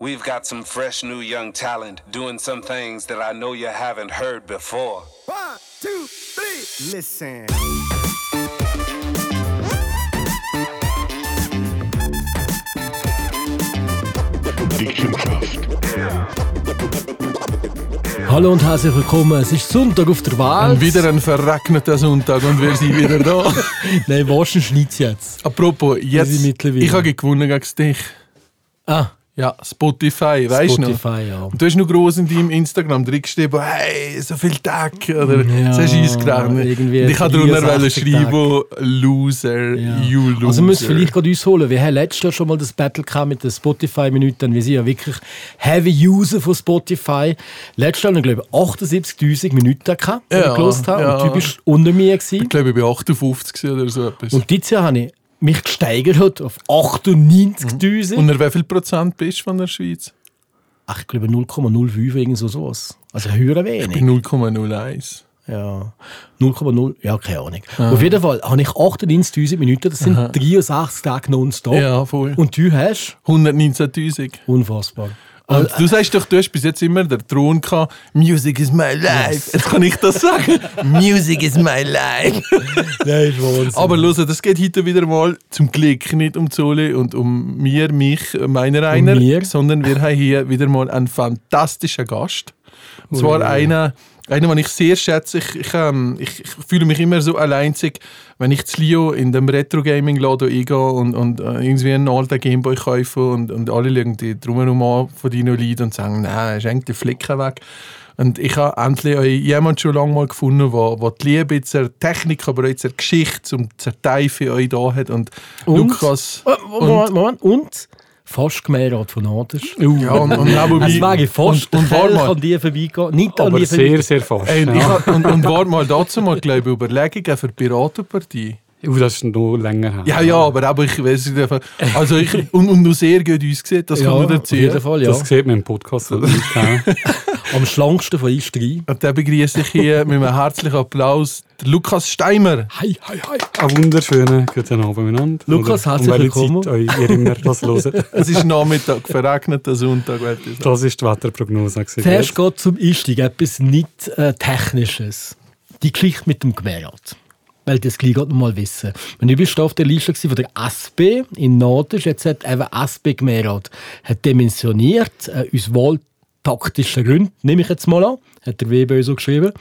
We've got some fresh new young talent doing some things that I know you haven't heard before. One, two, three. Listen. Hallo und herzlich willkommen. Es ist Sonntag auf der Welt. Wieder ein verregneter Sonntag und wir sind wieder da. Nein, waschen schneit's jetzt. Apropos, jetzt, ich habe gewonnen gegen dich. Ah, Ja, Spotify, weißt du noch? Spotify, ja. Und du hast noch gross in deinem Instagram drin geschrieben, hey, so viel Tag, oder Ja, so hast du eingerechnet. irgendwie Und ich habe drunter 63 schreiben, Loser, Ja. you Loser. Also wir müssen vielleicht gerade uns holen. Wir haben letztes Jahr schon mal das Battle gehabt mit den Spotify-Minuten. Wir sind ja wirklich Heavy User von Spotify. Letztes Jahr haben wir, glaube ich, 78'000 Minuten gehabt, die Ja, wir gelost haben. ja. Und du bist unter mir. Gewesen. Ich glaube, ich bin 58 oder so etwas. Und dieses Jahr habe ich mich gesteigert auf 98'000. Und wie viel Prozent bist du von der Schweiz? Ach, ich glaube 0,05 irgend so sowas. Also höher wenig. bin 0,01. Ja, 0,0, ja, keine Ahnung. Auf jeden Fall habe ich 98'000 Minuten, das sind 63 Tage nonstop. Ja, voll. Und du hast? 119'000. Unfassbar. Und du sagst doch, du hast bis jetzt immer den Thron gehabt, Music is my life. Jetzt kann ich das sagen. Music is my life. Nein, ist Wahnsinn. Aber los, das geht heute wieder mal zum Glück nicht um Zoli und um mir, mich, meiner einer, sondern wir haben hier wieder mal einen fantastischen Gast. Und zwar einer, einer, den ich sehr schätze. Ich, ich, ähm, ich, ich fühle mich immer so alleinzig, wenn ich zu Lio in dem Retro-Gaming-Laden eingehe und, und äh, irgendwie einen alten Gameboy kaufe und, und alle schauen die drumherum an von deinen Liedern und sagen, nein, eigentlich der Flicken weg. Und ich habe endlich jemanden schon lange mal gefunden, der, die Liebe zur Technik, aber auch zur Geschichte, zum zur Tiefe euch da hat. Und, Und? Lukas... Moment, Moment. Und? Fast gemeint von Aders. Ja, und, und. Es wäre fast und, und Kelch mal. an dir vorbeigehen. Nicht an Aber dir sehr, vorbeigehen. sehr fast. Ey, und, ich ja. und, und warte mal, dazu mal, glaube ich, Überlegungen für die Piratenpartie. Uh, das ist noch länger her. Ja, ja, aber, aber ich weiß nicht. Also ich, und, und du sehr gut uns gesehen, das Ja, kann man auf jeden erzählen. Fall, ja. Das sieht man im Podcast. oder. Am schlanksten von uns drei. Und dann begrüße ich hier mit einem herzlichen Applaus Lukas Steimer. Hi, hi, hi. Einen wunderschönen guten Abend miteinander. Lukas, Oder herzlich um welche willkommen. Zeit euch ihr immer das hört. Es ist Nachmittag, verregneter Sonntag. ich. Das ist die Wetterprognose. Zuerst geht zum Einstieg etwas nicht äh, Technisches. Die Geschichte mit dem Gemerat. Weil das gleich noch mal wissen. Wenn du bist auf der Liste von der SP in Norden, jetzt hat eben SP Gemerat hat dimensioniert, äh, aus wahltaktischen Gründen, nehme ich jetzt mal an, hat der Weber so geschrieben.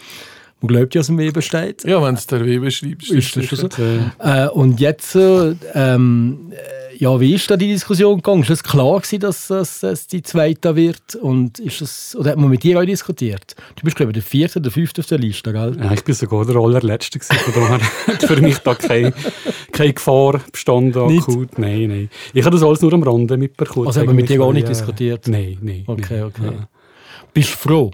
Man glaubt ja, was im Weber steht. Ja, wenn es der Weber schreibt, Ist das schon so? Äh, und jetzt, äh, ähm, äh, ja, wie ist da die Diskussion gegangen? Ist es klar gewesen, dass dass es die zweite wird? Und ist das, oder hat man mit dir auch diskutiert? Du bist, glaube ich, der vierte oder fünfte auf der Liste, gell? ja, ich bin sogar der allerletzte. gewesen, Von daher hat für mich da keine, keine Gefahr bestanden. Nicht? Akut. Nein, nein. Ich habe das alles nur am Rande mitbekommen. Also haben wir mit dir auch eigentlich, nicht äh, diskutiert? Nein, nein. Okay, nein. okay. Ja. Bist du froh?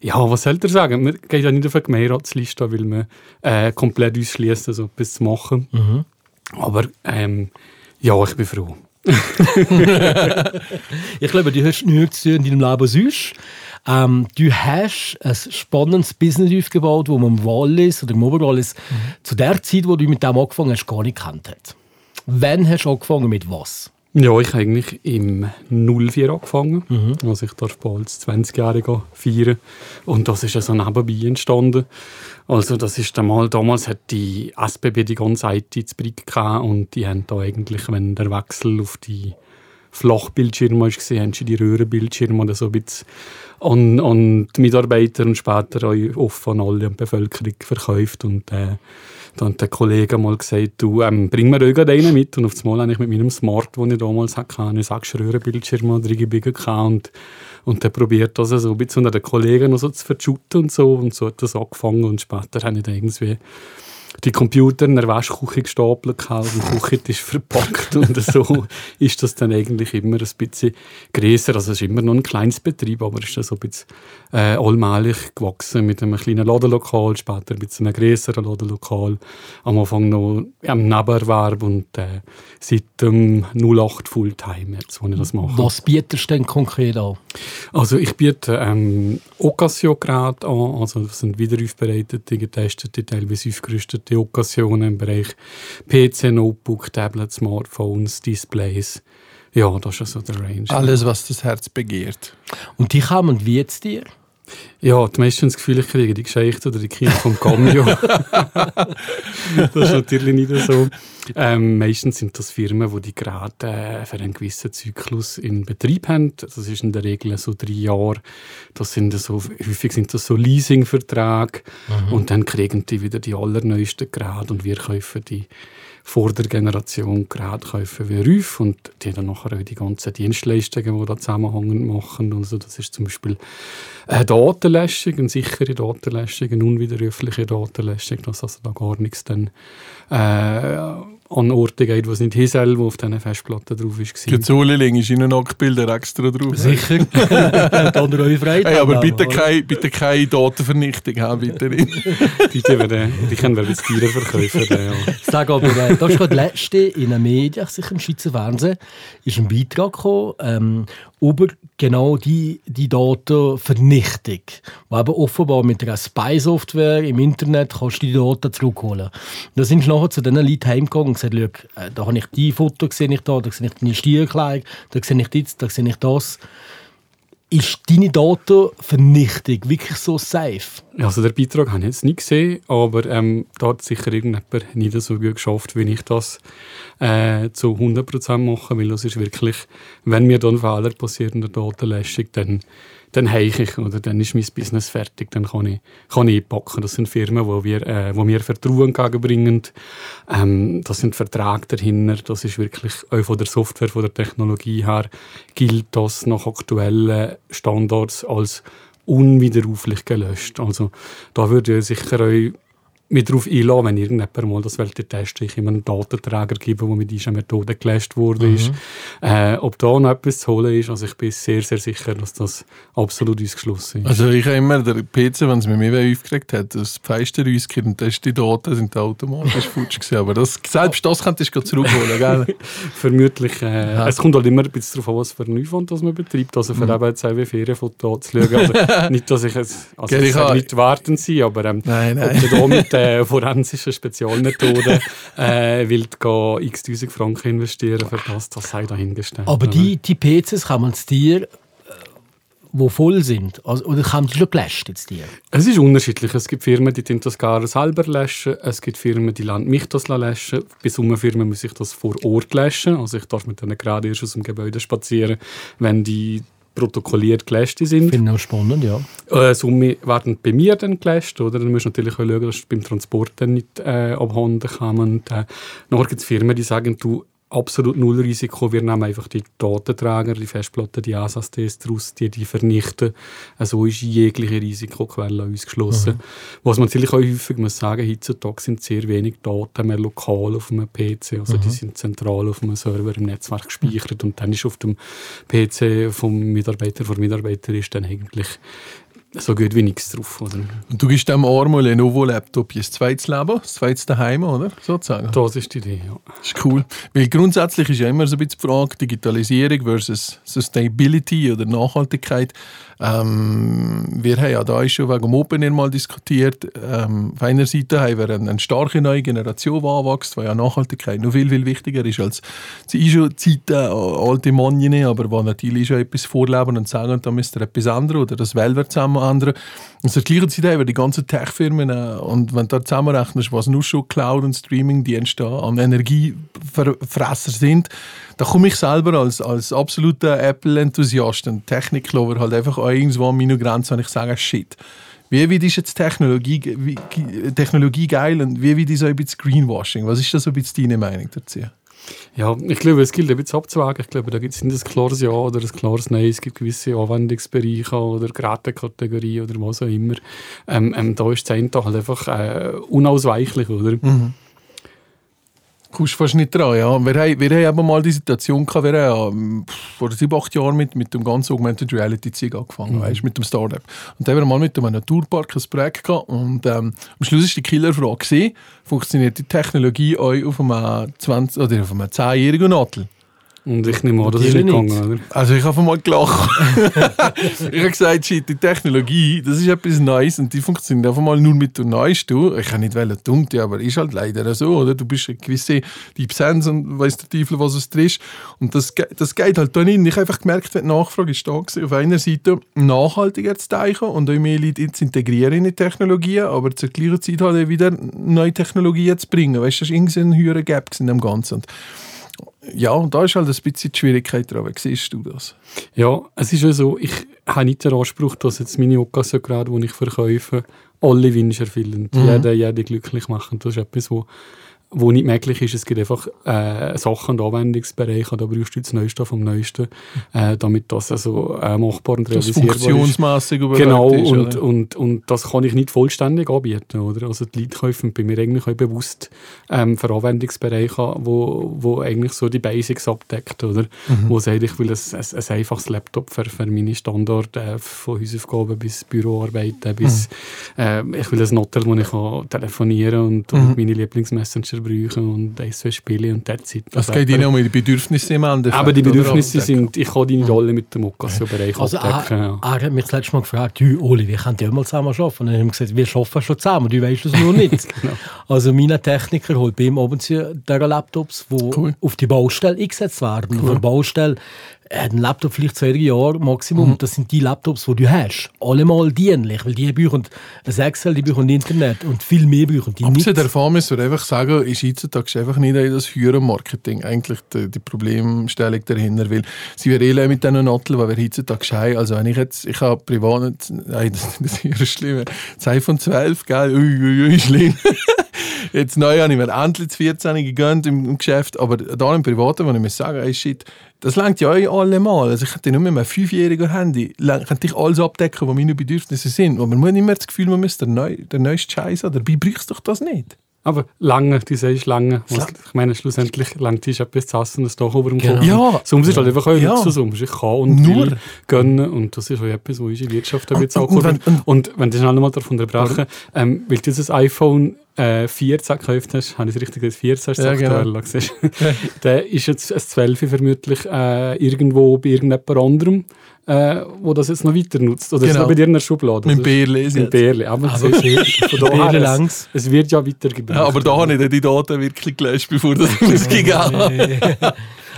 Ja, was soll ich sagen? Man geht ja nicht auf eine Gemeinratsliste, weil man äh, komplett ausschließt, so etwas zu machen. Mhm. Aber ähm, ja, ich bin froh. Ich glaube, du hast nichts zu in deinem Leben sonst. Ähm, du hast ein spannendes Business aufgebaut, wo man im Wallis oder im Oberwallis zu der Zeit, wo du mit dem angefangen hast, gar nicht kennt hat. Wann hast du angefangen mit was? Ja, ich habe eigentlich im 04 angefangen. Also ich darf bald das 20-Jährige feiern. Und das ist ja so nebenbei entstanden. Also das ist einmal, damals hat die SBB die ganze IT zu Brick gehabt und die haben da eigentlich, wenn der Wechsel auf die Flachbildschirme war, haben sie die Röhrenbildschirme oder so ein bisschen an, an die Mitarbeiter und später auch offen an alle die Bevölkerung verkauft. Und äh, dann hat der Kollege mal gesagt, du, ähm, bring mir irgendeinen mit. Und auf das Mal habe ich mit meinem Smart, den ich damals hatte, einen sechs Röhrenbildschirm drin gebiegen und und der probiert das so ein bisschen unter den Kollegen noch so zu verschütten und so. Und so hat das angefangen. Und später habe ich dann irgendwie die Computer in der Waschküche gestapelt auf dem Küchentisch verpackt und so ist das dann eigentlich immer ein bisschen grösser. Also es ist immer noch ein kleines Betrieb, aber ist dann so ein bisschen äh, allmählich gewachsen mit einem kleinen Ladenlokal, später ein bisschen einem grösseren Ladenlokal. Am Anfang noch am Nebenerwerb und äh, seit dem 08 Fulltime jetzt, wo ich das mache. Was bietest du denn konkret an? Also ich biete ähm, Ocasio-Geräte an, also das sind wiederaufbereitete, getestete, teilweise aufgerüstete Occasionen im Bereich PC, Notebook, Tablet, Smartphones, Displays, Ja, das ist so der Range. Alles, was das Herz begehrt. Und die kommen wie jetzt dir? Ja, die meisten das Gefühl, ich kriege die Geschichte oder die Kinder vom Cameo. das ist natürlich nicht so. Ähm, meistens sind das Firmen, die die gerade äh, für einen gewissen Zyklus in Betrieb haben. Das ist in der Regel so drei Jahre. Das sind so, häufig sind das so Leasingverträge. Und dann kriegen die wieder die allerneuesten Geräte und wir kaufen die vor der Generation Geräte kaufen wie RÜF und die dann nachher auch die ganzen Dienstleistungen, die da zusammenhängen, machen. Also das ist zum Beispiel eine Datenlöschung, eine sichere Datenlöschung, eine unwiderrufliche Datenlöschung, dass also da gar nichts dann äh, an Orte geht, wo es nicht hin soll, wo auf diesen Festplatten drauf ist. Die Zuliling ist in Nacktbilder extra drauf. Sicher. Dann eure Freiheit. Hey, aber haben, bitte keine, bitte keine Datenvernichtung, ha, bitte nicht. Die, die, werden, die können wir jetzt teurer verkaufen. Ja. Sag aber, äh, da ist gerade letzte in den Medien, sicher im Schweizer Fernsehen, ist ein Beitrag gekommen, ähm, über genau die, die Datenvernichtung. Wo eben offenbar mit einer Spy-Software im Internet kannst du die Daten zurückholen. Da sind sie nachher zu diesen Leuten heimgegangen und gesagt, «Schau, äh, da habe ich die Foto gesehen, da, da sehe ich deine Stierkleidung, da sehe ich das, da sehe ich das. Ist deine Datenvernichtung wirklich so safe? Also der Beitrag habe ich jetzt nicht gesehen, aber ähm, da hat sicher irgendjemand nicht so gut geschafft, wie ich das äh, zu 100% mache, weil das ist wirklich, wenn mir dann Fehler passiert in der Datenlöschung, dann, dann heike ich oder dann ist mein Business fertig, dann kann ich, kann ich einpacken. Das sind Firmen, wo wir, äh, wo mir Vertrauen entgegenbringen. Ähm, das sind Verträge dahinter, das ist wirklich auch von der Software, von der Technologie her, gilt das nach aktuellen Standards als unwiderruflich gelöscht. Also da würde ich sicher auch mich darauf einlassen, wenn irgendjemand mal das wollte testen, ich ihm einen Datenträger geben, der mit dieser Methode gelöscht wurde. ist. Äh, ob da noch etwas zu holen ist, also ich bin sehr, sehr sicher, dass das absolut ausgeschlossen ist. Also ich habe immer, der PC, wenn es mir mehr aufgeregt hat, das Fenster rausgekehrt und das die Daten sind automatisch futsch gewesen. Aber das, selbst das könntest du zurückholen, gell? Vermutlich, äh, es kommt halt immer ein bisschen darauf an, was für einen Aufwand das man betreibt. Also für eben jetzt auch wie Ferienfoto anzuschauen. Also nicht, dass ich es, also habe- nicht warten sein, aber ähm, Nein, nein. ob du da mit äh, forensischen Spezialmethoden äh, gehen, x tausend Franken investieren für das, das sei dahingestellt. Aber die, die PCs kann man dir, äh, wo voll sind, also, oder haben die schon gelöscht jetzt dir? Es ist unterschiedlich. Es gibt Firmen, die das gar selber löschen. Es gibt Firmen, die lassen mich das löschen. Bei solchen Firmen muss ich das vor Ort löschen. Also ich darf mit denen gerade erst aus dem Gebäude spazieren, wenn die protokolliert gelöscht sind. Finde ich auch spannend, ja. Äh, Summe werden bei mir dann gelöscht, oder? Dann musst du natürlich auch schauen, dass es beim Transport dann nicht äh, abhanden kann. Und, äh, nachher gibt es Firmen, die sagen, du, absolut null Risiko, wir nehmen einfach die Datenträger, die Festplatten, die SSDs daraus, die, die vernichten. Also ist jegliche Risikoquelle ausgeschlossen. Was man natürlich auch häufig muss sagen, heutzutage sind sehr wenig Daten mehr lokal auf einem PC, also die sind zentral auf einem Server im Netzwerk gespeichert. Und dann ist auf dem PC vom Mitarbeiter, von Mitarbeiter ist dann eigentlich so gut wie nichts drauf. Oder? Und du gibst dem armen Lenovo-Laptop ein zweites Leben, ein zweites Daheim, oder? Sozusagen. Das ist die Idee, ja. Das ist cool. Weil grundsätzlich ist ja immer so ein bisschen die Frage Digitalisierung versus Sustainability oder Nachhaltigkeit. Ähm, wir haben ja da schon wegen dem Open mal diskutiert. Ähm, auf einer Seite haben wir eine, eine starke neue Generation, die anwächst, weil ja Nachhaltigkeit noch viel, viel wichtiger ist als die schon Zeiten, äh, alte Monien, aber die natürlich schon etwas vorleben und sagen, da müsst ihr etwas ändern oder das wird zusammen ändern. Und zur gleichen Zeit haben wir die ganzen Tech-Firmen äh, und wenn du da zusammenrechnest, was nur schon Cloud- und Streaming-Dienste an Energiefresser sind, da komme ich selber als, als absoluter Apple-Enthusiast und Technik-Lover halt einfach irgendwo an meine Grenze und ich sage, shit, wie weit ist jetzt Technologie, wie, Technologie geil und wie weit ist so ein bisschen Greenwashing? Was ist da so ein bisschen deine Meinung dazu? Ja, ich glaube, es gilt ein bisschen abzuwägen. Ich glaube, da gibt es nicht ein klares Ja oder ein klares Nein. Es gibt gewisse Anwendungsbereiche oder Gerätekategorien oder was auch immer. Ähm, ähm, da ist das eine halt einfach äh, unausweichlich, oder? Kommst fast nicht dran. Ja. Wir, haben, wir haben eben mal die Situation gehabt, wir haben pff, vor sieben, acht Jahren mit, mit dem ganzen Augmented Reality Zeug angefangen, weißt, mit dem Startup. Und da haben wir mal mit einem Naturpark ein Projekt gehabt und ähm, am Schluss ist die Killerfrage funktioniert die Technologie auch auf einem 20 oder auf einem 10-jährigen Nadel? Und ich nehme an, das ist nicht gegangen, oder? Also ich habe mal gelacht. ich habe gesagt, shit, die Technologie, das ist etwas Neues und die funktioniert einfach mal nur mit der Neuesten. Ich kann nicht wollen, dumm, aber ist halt leider so, oder? Du bist eine gewisse Deep Sense und weißt der Teufel, was es drin ist. Und das, das geht halt da nicht. Ich habe einfach gemerkt, wenn die Nachfrage ist da gewesen, auf einer Seite nachhaltiger zu denken und auch mehr Leute zu integrieren in die Technologien, aber zur gleichen Zeit halt wieder neue Technologien zu bringen. Weißt du, das war irgendwie ein höherer Gap in dem Ganzen. Und ja, und da ist halt ein bisschen die Schwierigkeit dran. Wie siehst du das? Ja, es ist ja so, ich habe nicht den Anspruch, dass jetzt meine Occasion gerade, die ich verkaufe, alle Wünsche erfüllen. Mhm. Jeden, jeden glücklich machen. Das ist etwas, wo, wo nicht möglich ist. Es gibt einfach äh, Sachen und Anwendungsbereiche, da brauchst du das Neueste vom Neuesten, äh, damit das also äh, machbar und Das realisierbar ist. funktionsmässig überlegt Genau, ist. und, und, und das kann ich nicht vollständig anbieten. Oder? Also die Leute kaufen bei mir eigentlich auch bewusst ähm, für Anwendungsbereiche an, wo, wo eigentlich so die Basics abdeckt. Oder? Mhm. Wo sagt, ich will ein, ein, ein einfaches Laptop für, für meine Standard, äh, von Hausaufgaben bis Büroarbeiten, bis Mhm. äh, ich will ein Hotel, wo ich kann telefonieren und, und meine Lieblingsmessenger brauchen und ein, zwei Spiele und that's it. Also, geht ihnen um die Bedürfnisse im Endeffekt. aber die? Bedürfnisse sind, ich kann deine Rolle mit dem Occasion-Bereich Also, abdecken. er, ja. er hat mich das letzte Mal gefragt, du, Oli, wir können ja mal zusammen arbeiten. Und dann haben wir gesagt, wir arbeiten schon zusammen, du weißt es nur nicht. Genau. Also meine Techniker holt bei ihm oben zu Laptops, die Cool. auf die Baustelle eingesetzt werden. Auf der Baustelle ein Laptop vielleicht zwei, drei Jahre Maximum. Mhm. Das sind die Laptops, die du hast. Allemal dienlich, weil die brauchen ein Excel, die brauchen Internet und viel mehr brauchen die Abgesehen nicht. davon müssen wir einfach sagen, ist heutzutage einfach nicht das Führermarketing eigentlich die, die Problemstellung dahinter, weil sie wir eh mit diesen Nattel, weil wir heutzutage haben. Also wenn ich jetzt, ich habe privat, nicht- nein, das, das ist schlimm, das iPhone 12, gell, ui, ui, ui, schlimm. Jetzt neu habe ich mir endlich das 14 gegönnt im, im Geschäft, aber da im Privaten, wo ich mir sagen, ey, shit, das langt ja euch alle mal. Also ich könnte nur mit einem fünfjährigen Handy, könnte ich alles abdecken, was meine Bedürfnisse sind. Und man muss nicht mehr das Gefühl, man müsste der, neu, der neueste Scheiß haben. Dabei brauchst du doch das nicht. Aber lange, du sagst lange. Was, ich meine, schlussendlich langt ist etwas zu und das Dach über dem Genau. Kopf. Ja. Sonst ist halt einfach ein Ja. Luxus. Ich kann und Nur. will gönnen. Und das ist auch etwas, wo unsere Wirtschaft ein Und- bisschen und- und wenn- Und wenn du schnell nochmal davon unterbrechen, ähm, weil dieses iPhone äh, 14 gekauft hast, habe ich es richtig gesagt, 14 ist das Ja, genau. du? der ist jetzt ein 12 vermutlich äh, irgendwo bei irgendjemand anderem, äh, wo das jetzt noch weiter nutzt. Oder ist Genau. noch bei dir in der Schublade? Mit Das ist- Bärli Mit. Bärli. Aber, Aber das ist- von daher, Bärli es, langs. es wird ja weitergebracht. Ja, aber da habe ich die Daten wirklich gelöscht, bevor das habe.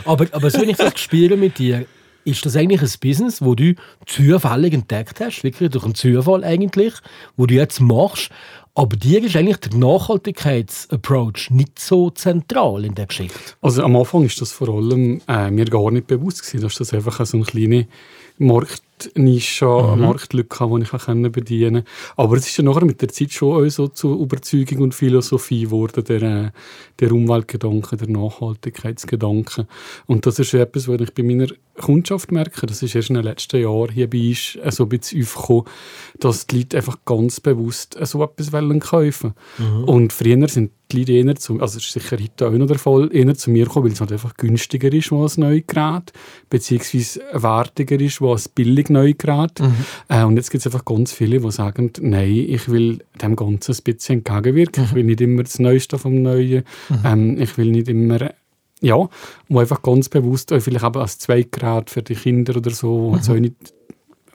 aber, aber so, wenn ich das spiele mit dir, ist das eigentlich ein Business, wo du zufällig entdeckt hast, wirklich durch einen Zufall eigentlich, wo du jetzt machst, aber dir ist eigentlich der Nachhaltigkeitsapproach nicht so zentral in der Geschichte. Also am Anfang ist das vor allem äh, mir gar nicht bewusst gewesen, dass das einfach so eine kleine Marktnische, Marktlücke, die ich bedienen kann. Aber es ist ja nachher mit der Zeit schon auch so zur Überzeugung und Philosophie geworden, der, äh, der Umweltgedanke, der Nachhaltigkeitsgedanke. Und das ist etwas, was ich bei meiner Kundschaft merke, das ist erst in den letzten Jahren hier bei uns äh, so ein bisschen aufgekommen, dass die Leute einfach ganz bewusst äh, so etwas wollen kaufen Und früher sind die Leute eher zu, also ist sicher heute auch noch der Fall, eher zu mir gekommen, weil es halt einfach günstiger ist als ein neues Gerät, beziehungsweise wertiger ist als ein billig Gerät. Äh, und jetzt gibt es einfach ganz viele, die sagen, nein, ich will dem Ganzen ein bisschen entgegenwirken. Ich will nicht immer das Neueste vom Neuen. Ähm, ich will nicht immer ja, wo einfach ganz bewusst, vielleicht eben als Zweitgerät für die Kinder oder so, wo jetzt auch nicht,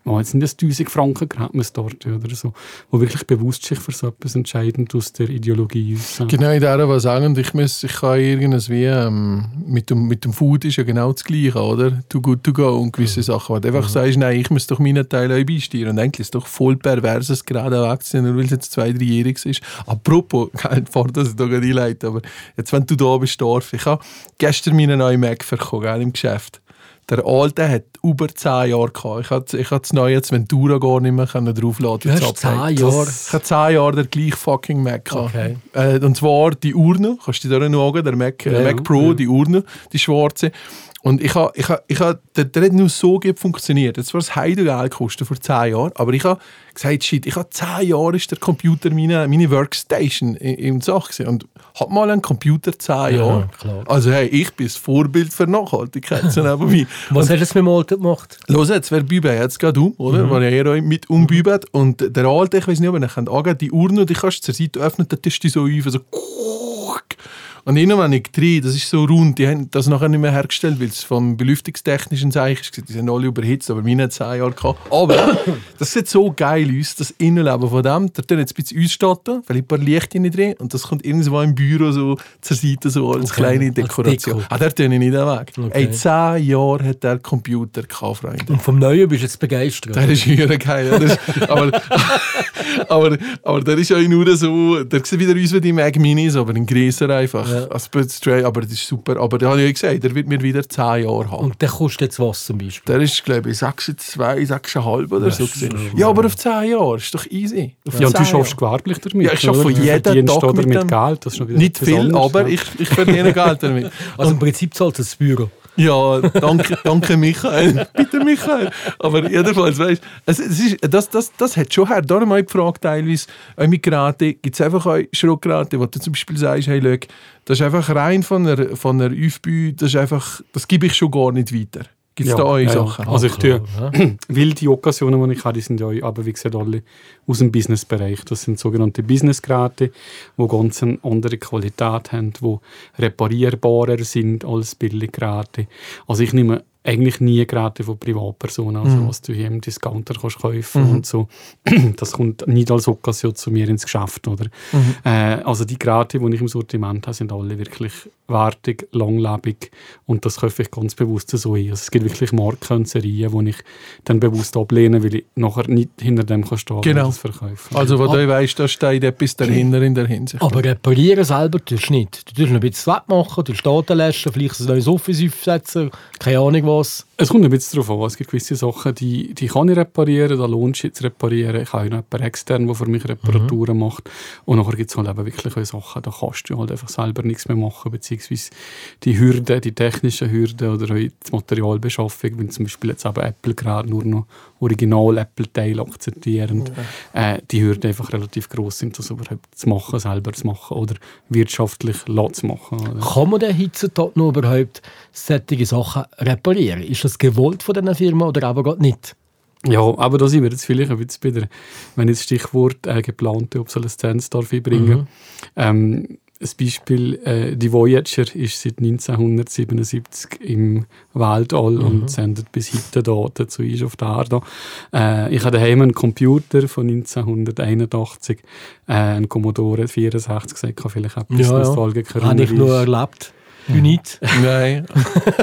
wo jetzt nicht ein 1000 Franken Gerät muss dort oder so, wo wirklich bewusst sich für so etwas entscheiden aus der Ideologie raus. Genau, in der was sagen, ich, muss, ich kann irgendwas wie, ähm, mit, dem, mit dem Food ist ja genau das Gleiche, oder? Too good to go und gewisse Sachen. Weil du einfach sagst, nein, ich muss doch meinen Teil auch beisteuern. Und eigentlich ist es doch voll pervers, es gerade wegzuziehen, nur weil es jetzt zwei, dreijährig ist. Apropos, Fahrt, dass ich da gerade einleite, aber jetzt, wenn du da bist, Dorf, ich habe gestern meinen neuen Mac verkauft, im Geschäft. Der alte hat über 10 Jahre gehabt. Ich hatte, ich hatte das neue jetzt Ventura gar nicht mehr können draufladen Du hast das Update. 10 Jahre. Ich habe 10 Jahre den gleichen fucking Mac gehabt. Okay. Äh, und zwar die Urne, kannst du dir da schauen, der Mac, Ja, Mac Pro, ja. die Urne, die schwarze. Und ich habe, ich habe, ich habe, der, der hat nur so gut funktioniert. Jetzt war es Heidegeld gekostet vor 10 Jahren, aber ich habe gesagt, shit, ich habe 10 Jahre ist der Computer meine, meine Workstation in, in Sache gewesen. und habe mal einen Computer 10 Jahre. klar. Also hey, ich bin das Vorbild für Nachhaltigkeit. so nebenbei. Was hast du mit dem Alten gemacht? Los jetzt, wer Bübe jetzt gerade um, oder? Mhm. Ja eher mit umbübet. Und der Alte, ich weiß nicht, ob ihr könnt angehen, die Urne, die kannst du zur Seite öffnen, dann tust du die so auf, so Und irgendwann ich drei, das ist so rund, die haben das nachher nicht mehr hergestellt, weil es vom belüftungstechnischen Seich ist, die sind alle überhitzt, aber meine hat zehn Jahre gehabt. Aber das sieht so geil aus, das Innenleben von dem, da tun jetzt ein bisschen ausstatten, weil ich ein paar Lichter drin und das kommt irgendwo im Büro so zur Seite so als Okay, kleine als Dekoration. Deko. ah, der tue ich nicht weg. Okay. Ey, zehn Jahre hat der Computer gehabt, Freunde. Und vom Neuen bist du jetzt begeistert. Der ist höher geil. das ist- aber, aber, aber der ist ja nur so, der sieht wieder aus wie die Mac Minis, aber in größer einfach. Ja. Als Stray, aber das ist super. Aber da habe ich ja gesagt, der wird mir wieder 10 Jahre haben. Und der kostet jetzt was zum Beispiel? der ist, glaube ich, 6,2, 6,5 oder so. gewesen. Ja, aber auf 10 Jahre ist doch easy. Auf Ja, und du 10 schaffst gewerblich damit. Ja, ich schaffe jeden verdienst Tag mit mit Geld. Das ist wieder Nicht viel, aber ja. ich, ich verdiene Geld damit. Also im Prinzip zahlt das Büro. Ja, danke, danke Michael. Bitte Michael. Aber jedenfalls, weißt es, es ist, das, das, das hat schon her. Darum habe ich gefragt, teilweise, auch mit Geräten, gibt es einfach auch Schrottgeräte, wo du zum Beispiel sagst, hey, schau, das ist einfach rein von einer, von einer Aufbau, das ist einfach, das gebe ich schon gar nicht weiter. Gibt es Ja, da eure ja, ja. Sachen? Also ich tue, weil die Occasionen, die ich habe, die sind ja aber wie gesagt alle aus dem Businessbereich. Das sind sogenannte Businessgeräte, die ganz eine andere Qualität haben, die reparierbarer sind als Billiggeräte. Also ich nehme eigentlich nie Geräte von Privatpersonen, also Mhm. was du hier im Discounter kannst kaufen und so. Das kommt nicht als Occasion zu mir ins Geschäft, oder? Mhm. Äh, also die Geräte, die ich im Sortiment habe, sind alle wirklich wertig, langlebig und das kaufe ich ganz bewusst so ein. Also es gibt wirklich Marken und Serien, die ich dann bewusst ablehne, weil ich nachher nicht hinter dem kann stehen Genau. und das verkaufen. Also, wo du weißt, da steht etwas dahinter in der Hinsicht. Aber reparieren selber tust du nicht. Du tust noch ein bisschen wegmachen, du Daten löschen, vielleicht ein neues Office aufsetzen, keine Ahnung was. Es kommt ein bisschen darauf an. Es gibt gewisse Sachen, die, die kann ich reparieren, da lohnt es sich zu reparieren. Ich habe auch noch jemanden extern, der für mich Reparaturen macht. Und nachher gibt es halt eben wirklich Sachen, da kannst du halt einfach selber nichts mehr machen, beziehungsweise die Hürden, die technischen Hürden oder die Materialbeschaffung, wenn zum Beispiel jetzt eben Apple gerade nur noch Original-Apple-Teile akzeptieren, äh, die Hürden einfach relativ groß sind, das überhaupt zu machen, selber zu machen oder wirtschaftlich zu machen. Oder? Kann man denn heutzutage noch überhaupt solche Sachen reparieren? Ist das gewollt von diesen Firmen oder aber gerade nicht? Ja, aber da sind wir jetzt vielleicht ein bisschen bei der, wenn ich das Stichwort äh, geplante Obsoleszenz darf einbringen. Ähm, ein Beispiel, äh, die Voyager ist seit 1977 im Weltall und sendet bis heute Daten zu uns auf der Erde. Äh, ich habe daheim einen Computer von 1981, äh, einen Commodore 64, gesagt, kann vielleicht etwas Ja, ja. Nostalgiker Habe ich nur erlebt. Du nicht. Nein.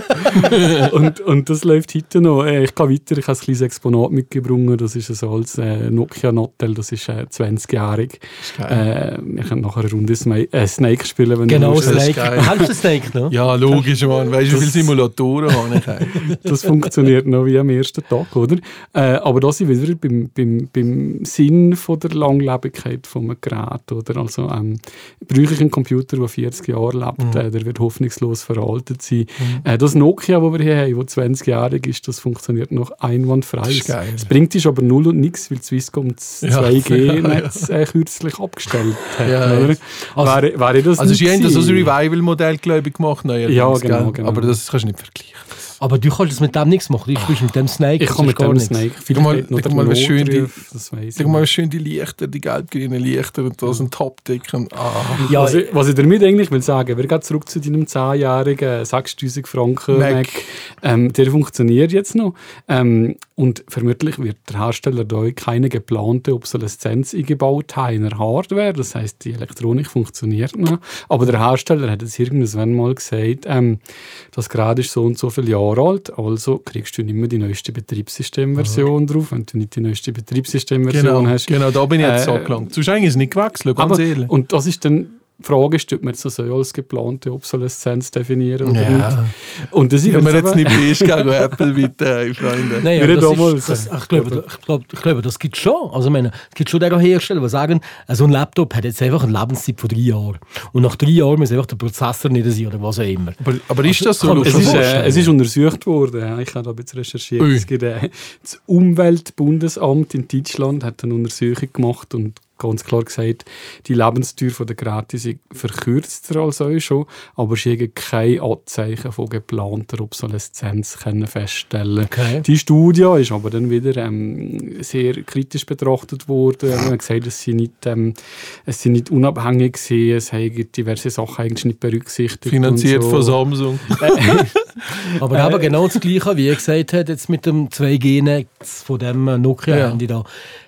und, und das läuft heute noch. Äh, Ich gehe weiter, ich habe ein kleines Exponat mitgebracht. Das ist so als äh, Nokia Notel, das ist äh, 20-jährig. Äh, wir können nachher eine Runde Sme äh, Snake spielen, wenn Genau, du willst. Snake. Kennst du Snake noch? Ja, logisch, Mann. Weißt du, wie viele Simulatoren habe ich? Das funktioniert noch wie am ersten Tag, oder? Äh, aber da sind wir wieder beim, beim, beim Sinn von der Langlebigkeit von einem Gerät, oder? Also, ähm, brauche ich einen Computer, der 40 Jahre lebt, äh, der wird hoffnungslos veraltet sein. Äh, das Nokia, das wir hier haben, das 20-jährig ist, das funktioniert noch einwandfrei. Das ist geil. Es bringt dich aber null und nichts, weil Swisscom das Ja. 2G-Netz äh, kürzlich abgestellt hat. Ja, oder? Also- wäre, wäre das Also, sie haben das als? Revival-Modell, glaube ich, gemacht. neuerdings, Ja, genau, genau. Aber das kannst du nicht vergleichen. Aber du kannst es mit dem nichts machen. Du spielst mit dem Snake. Ich komme mit gar dem nichts. Snake. Guck mal- Vielleicht noch der mal, was schön die- Notruf, das weiss ich Sag mal, schön die Lichter, die gelb-grünen Lichter und da sind Top-Dicken. Ah. Ja, was, ich, was ich damit eigentlich will sagen, wir gehen zurück zu deinem 10-jährigen 6000 Franken Mac. Mac. Ähm, der funktioniert jetzt noch. Ähm, und vermutlich wird der Hersteller da keine geplante Obsoleszenz eingebaut haben in der Hardware. Das heißt, die Elektronik funktioniert noch. Aber der Hersteller hat jetzt irgendwann mal gesagt, ähm, das Gerät ist so und so viele Jahre alt, also kriegst du nicht mehr die neueste Betriebssystemversion drauf, wenn du nicht die neueste Betriebssystemversion Genau, hast. genau, da bin ich jetzt Äh, angelangt. Sonst eigentlich ist es nicht gewechselt, ganz Aber, ehrlich. und das ist dann die Frage, ist, ob man so als geplante Obsoleszenz definieren oder Ja. nicht. Und das ist habe mir jetzt nicht best gegen Apple, bitte, ey, Freunde. Nein, Wir aber das ist, das, äh, ich, glaube, ich, glaube, ich glaube, das gibt es schon. Also, ich meine, es gibt schon diese Hersteller, die sagen, äh, so ein Laptop hat jetzt einfach eine Lebenszeit von drei Jahren. Und nach drei Jahren muss einfach der Prozessor nicht sein oder was auch immer. Aber, aber ist das so? Es ist, äh, es ist untersucht worden. ja. Ich habe da ein bisschen recherchiert. Ui. Es gibt, äh, das Umweltbundesamt in Deutschland hat eine Untersuchung gemacht und ganz klar gesagt, die Lebenstür von der Geräte ist verkürzter als euch schon, aber sie haben kein Anzeichen von geplanter Obsoleszenz können feststellen Okay. Die Studie ist aber dann wieder ähm, sehr kritisch betrachtet worden. Man hat gesagt, es sind nicht, ähm, es sind nicht unabhängig gewesen, es haben diverse Sachen eigentlich nicht berücksichtigt. Finanziert und von so. Samsung. Aber eben genau das Gleiche, wie er gesagt hat, jetzt mit dem 2G-Netz von dem äh, Nokia-Handy da,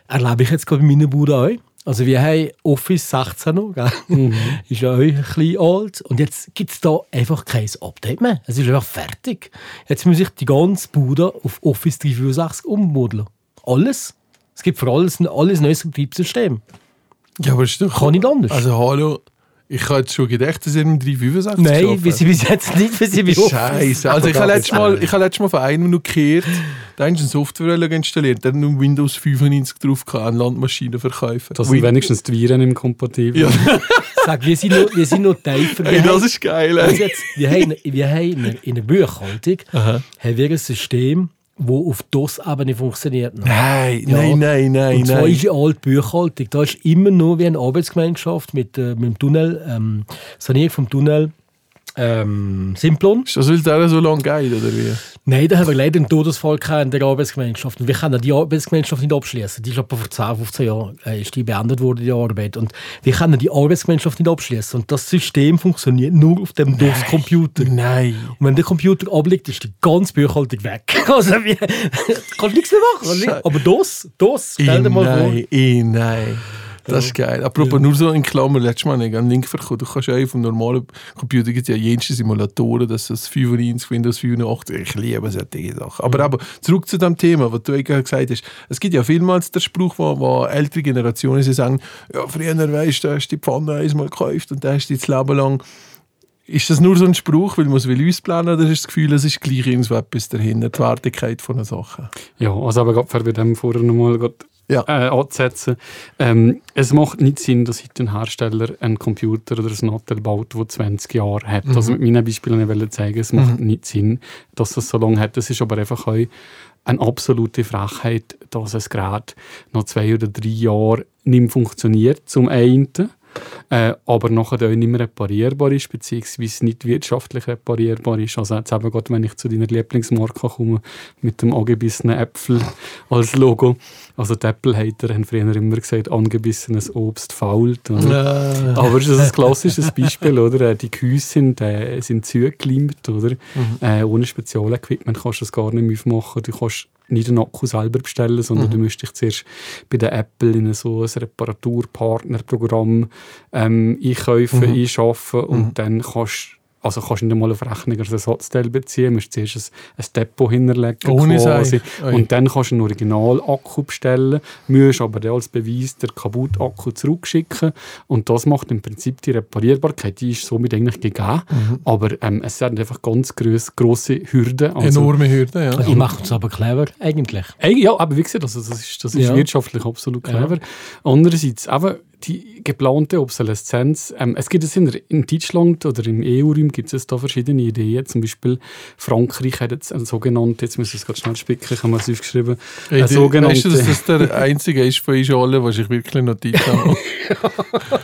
erlebe ich jetzt gerade bei meiner Bude auch. Also wir haben Office 16 noch, gell? ist ja auch ein bisschen alt. Und jetzt gibt es da einfach kein Update mehr. Es ist einfach fertig. Jetzt muss ich die ganze Bude auf Office 365 ummodeln. Alles. Es gibt für alles ein alles neues Betriebssystem. Ja, aber ist doch... Kann nicht anders. Also hallo, ich habe jetzt schon gedacht, dass ihr im 365 Nein, wir sind bis jetzt nicht, bei Office. Scheiße. Also ich habe letztes Mal, ich habe letztes Mal von einem noch gehört, da haben sie eine Software installiert, der hat nur Windows 95 drauf gehabt, an Landmaschinenverkäufer. Da sind wenigstens die Viren im Kompatibel. Ja. Sag, wir sind noch, wir sind noch tiefer. Wir Ey, das haben- ist geil. Also Ey. jetzt, wir haben, wir haben in einer Buchhaltung haben wir ein System, das auf DOS-Ebene funktioniert. noch. Nein, Ja. nein, nein, nein, Und zwar nein. ist die alte Buchhaltung. Da ist immer nur wie eine Arbeitsgemeinschaft mit, äh, mit dem Tunnel, ähm, Sanierung vom Tunnel ähm, Simplon. Ist das, weil der so lange geht, oder wie? Nein, da haben wir leider einen Todesfall in der Arbeitsgemeinschaft. Und wir können die Arbeitsgemeinschaft nicht abschließen. Die ist etwa vor 10, 15 Jahren äh, ist die beendet worden, die Arbeit. Und wir können die Arbeitsgemeinschaft nicht abschließen. Und das System funktioniert nur auf dem DOS-Computer. Nein. Und wenn der Computer abliegt, ist die ganze Buchhaltung weg. Also, wie, kannst nichts mehr machen. Scheiße. Aber DOS, DOS, stell dir mal vor. nein, nein. Das ist geil. Apropos, nur so in Klammern, letztes Mal habe ich einen Link bekommen. Du kannst ja dem normalen Computer gibt es ja jenste Simulatoren, das ist 95, Windows 85. Ich liebe solche Sachen. Aber eben, zurück zu dem Thema, was du eben gesagt hast. Es gibt ja vielmals den Spruch, wo, wo ältere Generationen sie sagen, ja, früher weißt du, hast die Pfanne einmal gekauft und da hast du das Leben lang ist das nur so ein Spruch, weil man es will ausplanen oder ist das Gefühl, es ist gleich irgendwo etwas dahinter, die Wertigkeit von einer Sache? Ja, also aber gerade bei dem vorher nochmal Ja. äh, anzusetzen. Ähm, es macht nicht Sinn, dass heute ein Hersteller einen Computer oder ein Nattel baut, der 20 Jahre hat. Also mit meinen Beispielen wollte ich zeigen, es macht nicht Sinn, dass das so lange hat. Es ist aber einfach auch eine absolute Frechheit, dass ein Gerät nach zwei oder drei Jahren nicht mehr funktioniert, zum einen. Äh, aber nachher auch nicht mehr reparierbar ist, beziehungsweise nicht wirtschaftlich reparierbar ist. Also jetzt eben gerade, wenn ich zu deiner Lieblingsmarke komme, mit dem angebissenen Äpfel als Logo. Also die Apple-Hater haben früher immer gesagt, angebissenes Obst fault. Oder? Aber das ist ein klassisches Beispiel, oder? Äh, Die Gehäuse sind, äh, sind zugeklimmt, oder? Äh, ohne Spezialequipment kannst du das gar nicht mehr aufmachen. Du kannst nicht einen Akku selber bestellen, sondern du musst dich zuerst bei der Apple in so ein Reparaturpartnerprogramm ähm, einkaufen, einschaffen und dann kannst also kannst du nicht einmal auf Rechnung als Ersatzteil beziehen, musst zuerst ein, ein Depot hinterlegen Ohne quasi. Sei. Und dann kannst du einen Original-Akku bestellen, musst aber dann als Beweis den kaputten Akku zurückschicken und das macht im Prinzip die Reparierbarkeit, die ist somit eigentlich gegeben, Mhm. aber ähm, es sind einfach ganz gross, grosse Hürden. Also, Enorme Hürde, ja. Die machen es aber clever, eigentlich. Ja, aber wie gesagt, also das ist, das ist Ja. wirtschaftlich absolut clever. Andererseits, eben die geplante Obsoleszenz. Ähm, es gibt es in, in Deutschland oder im EU-Raum gibt es da verschiedene Ideen. Zum Beispiel Frankreich hat jetzt eine sogenannte, jetzt muss ich es gerade schnell spicken, ich habe mir es aufgeschrieben, Ey, eine die- sogenannte, weißt du, dass das der einzige ist von uns allen, was ich wirklich Notiz habe?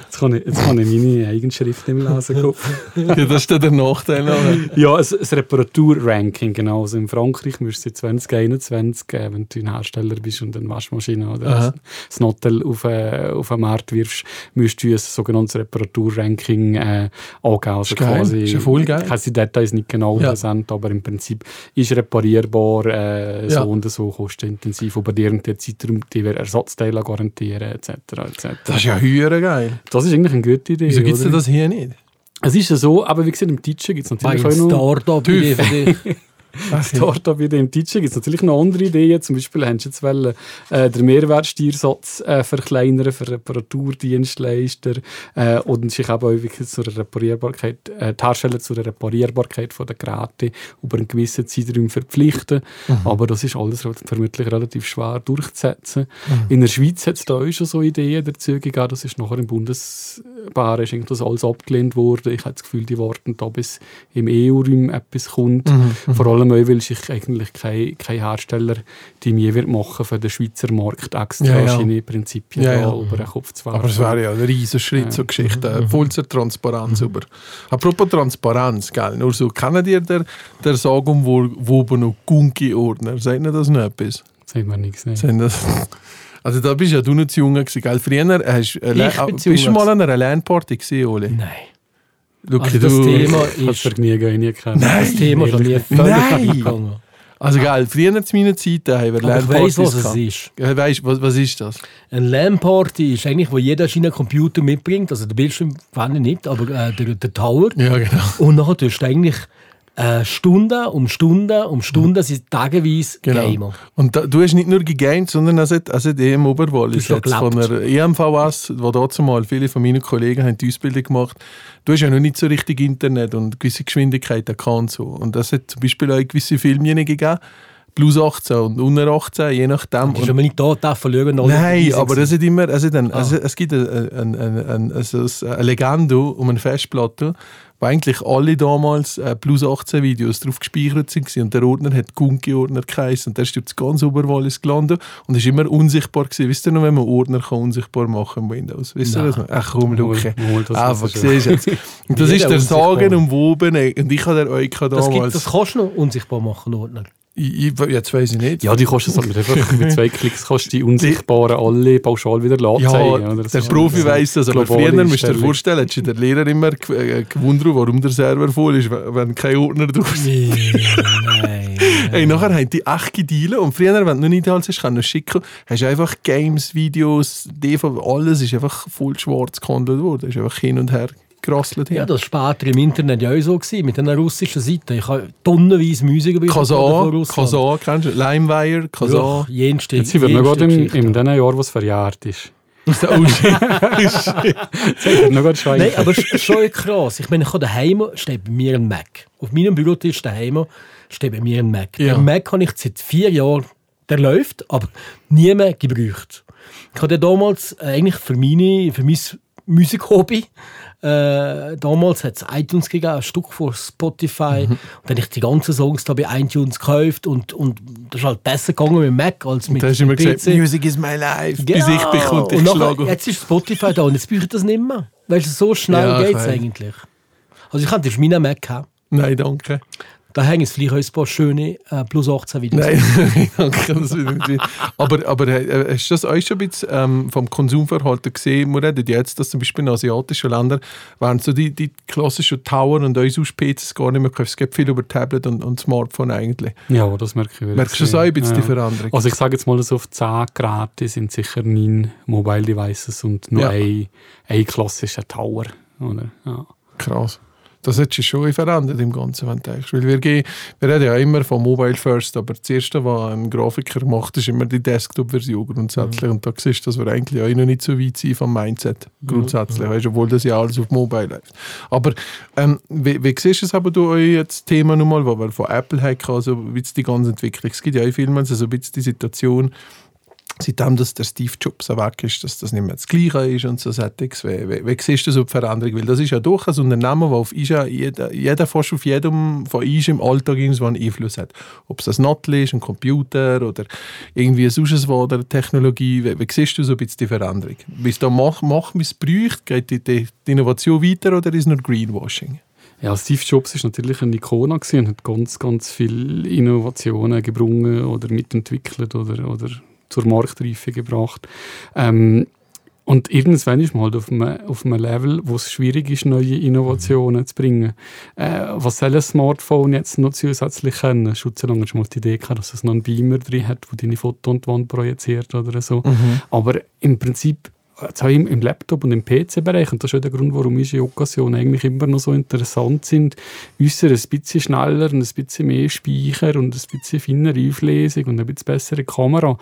jetzt, kann ich, jetzt kann ich meine Eigenschrift im Lesen gucken. ja, das ist dann der Nachteil. aber- Ja, ein, ein Reparaturranking, genau. Also in Frankreich müsst du 2021, äh, wenn du ein Hersteller bist und eine Waschmaschine oder Aha. ein ein Nattel auf, äh, auf den Markt wirfst, müsst du ein sogenanntes Reparaturranking äh, angeben. Also Ist. Ist ja voll geil. Ich habe die Details nicht genau Ja. präsent, aber im Prinzip ist reparierbar, äh, Ja. so und so kostenintensiv, über der Zeitraum, die Ersatzteile garantieren, etc. etc. Das ist ja höher geil. Das ist eigentlich eine gute Idee. Wieso gibt es das hier nicht? Es ist ja so, aber wie gesagt, im Deutschen gibt es natürlich auch noch... Startup-Idee für dich. Startup wieder im Deutschen gibt es natürlich noch andere Ideen. Zum Beispiel haben sie jetzt wollen, äh, den Mehrwertsteuersatz äh, verkleinern für Reparaturdienstleister äh, und sich eben auch wirklich zur Reparierbarkeit, äh, die Hersteller zur Reparierbarkeit von der Geräte über einen gewissen Zeitraum verpflichten. Aber das ist alles vermutlich relativ schwer durchzusetzen. In der Schweiz hat es da auch schon so Ideen dazu gegeben. Das ist nachher im Bar ist irgendwie das alles abgelehnt worden. Ich habe das Gefühl, die warten da bis im EU-Raum etwas kommt. Mhm, Vor allem auch, weil sich eigentlich kein, kein Hersteller die mir wird machen für den Schweizer Markt extra Ja, ja. Schiene-Prinzipien Ja, da ja. über den Kopf zu werfen. Aber es wäre ja ein riesen Schritt, so Geschichten. Voll zur Transparenz über. Apropos Transparenz, gell? Nur so, kennen ihr der, der Sagen, wo, wo noch Gunki-Ordner? Sagt ihr das noch etwas? Das haben wir nicht gesehen. Sind das? Also da bist ja du noch zu jung gewesen, gell? Früher hast, äh, Ich bin zu bist du mal an einer LAN-Party gewesen, Oli? Nein. Luki, Also das du- Thema Ich habe das ist, Vergnügen nie gekannt. Nein, das Thema ist an mir völlig Nein. Also geil, früher zu meinen Zeiten haben wir weiss, was es ist. Weißt, was, was ist das? Ein LAN-Party ist eigentlich, wo jeder seinen Computer mitbringt. Also der Bildschirm ich nicht, aber äh, der, der Tower. Ja, genau. Und nachher tust du eigentlich äh, Stunden um Stunden um Stunden, sind tageweise Genau. Gamer. Und da, du hast nicht nur gegamed, sondern auch seit, auch seit EM Oberwallis, Du hast jetzt von der EMVS, wo dazu mal viele von meinen Kollegen haben die Ausbildung gemacht. Du hast ja noch nicht so richtig Internet und gewisse Geschwindigkeiten und so. Und das hat zum Beispiel auch gewisse Filme gegeben, plus 18 und unter 18, je nachdem. Das ist aber nicht da, da verlieren alle Nein, aber es, hat immer, es, hat ein, Ah. es, es gibt ein, ein, ein, ein, also eine Legende um eine Festplatte, wo eigentlich alle damals äh, plus 18 Videos drauf gespeichert sind und der Ordner hat Gunki-Ordner geheißen und der ist durch ganz Oberwallis gelandet und ist immer unsichtbar gewesen. Wisst ihr noch, wenn man Ordner kann unsichtbar machen im Windows? Wisst ihr das noch? Ach komm, Luke. Das Einfach, siehst du jetzt. Und das ist der. Sagen um Woben und ich habe der euch das, gibt, damals... das kannst du noch unsichtbar machen, Ordner. Ich, ich, jetzt weiß ich nicht. Ja, die kostet halt mit, einfach, mit zwei Klicks kannst du die unsichtbaren alle pauschal wieder Ja, anzeigen. oder? der So. Profi weiss das, aber früher musst du dir vorstellen, hat sich der Lehrer immer äh, gewundert, warum der Server voll ist, wenn kein Ordner drauf ist. Nein. Ey, nachher haben die echt gedealt und früher, wenn du noch nicht alles hast, können schicken, hast du einfach Games, Videos, DV, alles ist einfach voll schwarz gehandelt worden. ist einfach hin und her gerasselt. Ja, Ja, das war später im Internet ja auch so gewesen, mit einer russischen Seite. Ich habe tonnenweise Musik über Kazan, Kazan, kennst du? Limewire, jenste, Jetzt sind wir noch gerade in, dem Jahr, was verjährt ist. Noch gerade schweigen. Nein, aber es ist schon krass. Ich meine, ich habe daheim steht bei mir ein Mac. Auf meinem Bürotisch daheim steht bei mir ein Mac. Ja. Den Mac habe ich seit vier Jahren, der läuft, aber nie mehr gebraucht. Ich habe den damals äh, eigentlich für, meine, für mein Musikhobby äh, damals hat es iTunes gegeben, ein Stück von Spotify. Und dann habe ich die ganzen Songs da bei iTunes gekauft und, und das ist halt besser gegangen mit Mac als mit Da hast du immer gesagt, Music is my life, bis ich dich und dich schlage. Jetzt ist Spotify da und jetzt brauche ich das nicht mehr. Weißt du, so schnell Ja, geht es eigentlich. Also ich könnte auf meinen Mac haben. Nein, danke. Da hängen vielleicht auch ein paar schöne äh, plus 18 Videos. Nein, danke. Das aber, aber äh, hast du das euch schon ein bisschen ähm, vom Konsumverhalten gesehen? Wir reden jetzt, dass zum Beispiel in asiatischen Ländern, während so die, die klassischen Tower und unsere PCs gar nicht mehr kaufen. Es gibt viel über Tablet und, und Smartphone eigentlich. Ja, das merke ich wirklich. Merkst du so ein bisschen Ja. die Veränderung? Also ich sage jetzt mal, so auf 10 Geräten sind sicher 9 Mobile Devices und nur Ja. ein, ein klassischer Tower. Oder? Ja. Krass. Das hat sich schon verändert im Ganzen, wenn du denkst. Weil wir, gehen, wir reden ja immer von Mobile First, aber das Erste, was ein Grafiker macht, ist immer die Desktop-Version grundsätzlich. Und da siehst du, dass wir eigentlich auch noch nicht so weit sind vom Mindset grundsätzlich, weißt, du, obwohl das ja alles auf Mobile läuft. Aber ähm, wie, wie siehst du es aber du euch jetzt das Thema nochmal, wo wir von Apple haben, also wie die ganze Entwicklung. Es gibt ja auch vielmals so ein bisschen die Situation, seitdem dass der Steve Jobs weg ist, dass das nicht mehr das Gleiche ist und so Settings. Wie, wie, wie siehst du so die Veränderung? Weil das ist ja doch ein Unternehmen, das auf Isha, jeder, jeder fast auf jedem von uns im Alltag irgendwo einen Einfluss hat. Ob es ein Nattel ist, ein Computer oder irgendwie sonst was oder Technologie. Wie, wie siehst du so ein bisschen die Veränderung? Wie es da macht wie es bräuchte? Geht die, die, die Innovation weiter oder ist es nur Greenwashing? Ja, Steve Jobs ist natürlich eine Ikone und hat ganz, ganz viele Innovationen gebrungen oder mitentwickelt oder, oder zur Marktreife gebracht. Ähm, und irgendwann ist man halt auf einem, auf einem Level, wo es schwierig ist, neue Innovationen zu bringen. Äh, was soll ein Smartphone jetzt noch zusätzlich können? Schon so lange hast du mal die Idee gehabt, dass es noch einen Beamer drin hat, der deine Foto die Wand projiziert oder so. Aber im Prinzip jetzt auch im, im Laptop- und im PC-Bereich, und das ist auch der Grund, warum unsere Occasion eigentlich immer noch so interessant sind, äußer ein bisschen schneller und ein bisschen mehr Speicher und ein bisschen feinere Auflesung und ein bisschen bessere Kamera,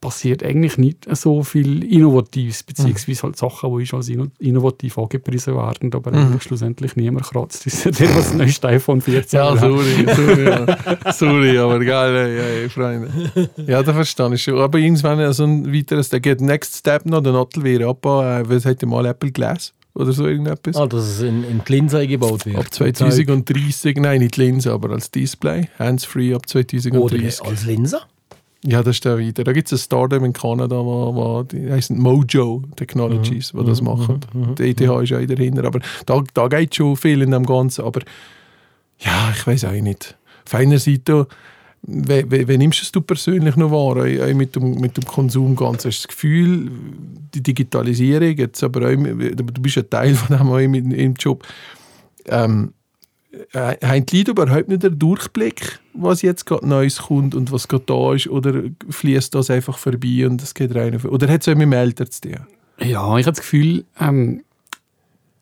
passiert eigentlich nicht so viel Innovatives, beziehungsweise halt Sachen, die uns als inno- innovativ angepriesen werden, aber eigentlich schlussendlich niemand kratzt. Das ist der, was das neueste iPhone 14 Ja, sorry, sorry, ja. sorry, aber geil, ey, ey, Freunde. Ja, das verstehe ich schon. Aber irgendwann so ein weiteres, der geht Next Step noch, der Nattel wäre ab, äh, was hat mal Apple Glass? oder so irgendetwas. Ah, dass es in, in die Linse eingebaut wird. Ab 2030, nein, nicht Linse, aber als Display. Hands-free ab Oder 2030. als Linse? Ja, das ist der wieder. Da gibt es ein Startup in Kanada, wo, wo die heißen Mojo Technologies, die das machen. Die ETH ist auch dahinter. Aber da, da geht schon viel in dem Ganzen. Aber ja, ich weiß auch nicht. Auf einer Seite, wie, wie, wie nimmst du es persönlich noch wahr, auch mit dem, mit dem Konsum ganz? Hast du das Gefühl, die Digitalisierung, jetzt aber auch, du bist ein Teil von dem auch im, im Job, ähm, äh, haben die Leute überhaupt nicht den Durchblick, was jetzt gerade Neues kommt und was gerade da ist? Oder fließt das einfach vorbei und es geht rein? Oder hat es auch mit dem Eltern zu tun? Ja, ich habe das Gefühl, ähm,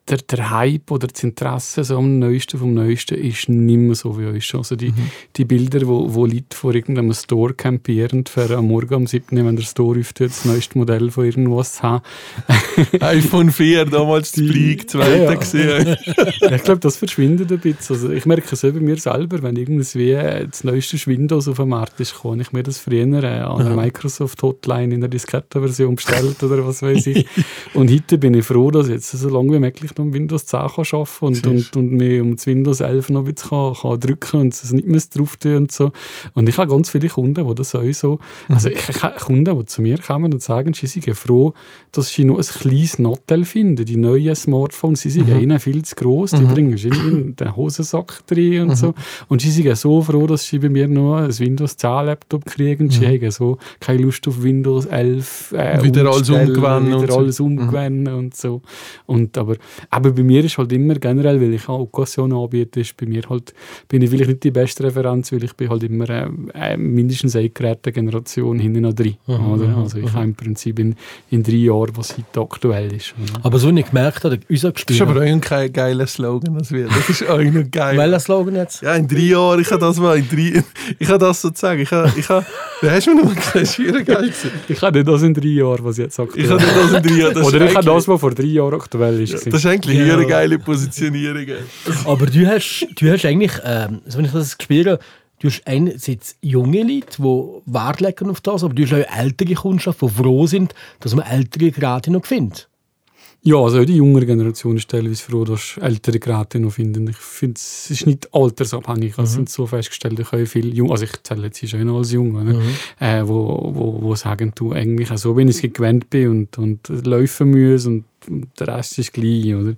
der, der Hype oder das Interesse so am Neuesten vom Neuesten ist nicht mehr so wie uns. Also die, die Bilder, wo, wo Leute vor irgendeinem Store campieren, für am Morgen um 7 Uhr, wenn der Store öffnet, das neueste Modell von irgendwas zu haben. iPhone 4, damals die Bleak, zweite Ja, gesehen. ich glaube, das verschwindet ein bisschen. Also ich merke es eben bei mir selber, wenn irgendwie äh, das neueste Windows auf den Markt ist gekommen, ich mir das früher äh, an der Microsoft Hotline in der Diskettenversion bestellt oder was weiß ich. Und heute bin ich froh, dass jetzt so lange wie möglich noch Windows 10 kann arbeiten und, und, und mir um das Windows 11 noch ein bisschen kann, kann drücken und es nicht mehr drauf tun und so. Und ich habe ganz viele Kunden, die das auch so, also ich, ich habe Kunden, die zu mir kommen und sagen, sie sind froh, dass sie nur ein kleines Nattel finden, die neuen Smartphones, sie sind ihnen viel zu gross, die bringen sie in den Hosensack drin und so. Und sie sind so froh, dass sie bei mir nur ein Windows 10 Laptop kriegen. Sie haben so keine Lust auf Windows 11 äh, Wieder alles umgewöhnen und so. alles umgewöhnen und so. Und aber, aber bei mir ist halt immer generell, weil ich auch Occasion anbiete, ist bei mir halt, bin ich vielleicht nicht die beste Referenz, weil ich bin halt immer äh, äh, mindestens eine Gerätegeneration hinten noch drin. Oder? Also ich habe im Prinzip in, in drei Jahren, was heute aktuell ist. Oder? Aber so wie ich gemerkt habe, unser Das ist aber Gespür. auch kein geiler Slogan. Das, wird. das ist auch noch geil. Welcher Slogan jetzt? Ja, in drei Jahren, ich habe das mal, in drei, ich habe das sozusagen, ich habe, ich habe, da hast du mir noch mal ist wieder geil. Ich habe nicht das in drei Jahren, was jetzt aktuell Ich habe nicht das in drei Jahren, das Oder ist ich habe eigentlich- das, was vor drei Jahren aktuell ist. Das ist eigentlich Ja. eine geile Positionierung. Aber du hast, du hast eigentlich, ähm, so wenn ich das spüre, du hast einerseits junge Leute, die Wert legen auf das, aber du hast auch ältere Kundschaft, die froh sind, dass man ältere Geräte noch findet. Ja, also auch die jüngere Generation ist teilweise froh, dass ältere Geräte noch finden. Ich finde, es ist nicht altersabhängig. Also es sind so festgestellt, ich habe viele jung, also ich zähle jetzt schon noch als jung, oder? Äh, wo, wo, wo sagen, du eigentlich auch so, wenn ich es gewöhnt bin und, und laufen muss und, und der Rest ist gleich, oder?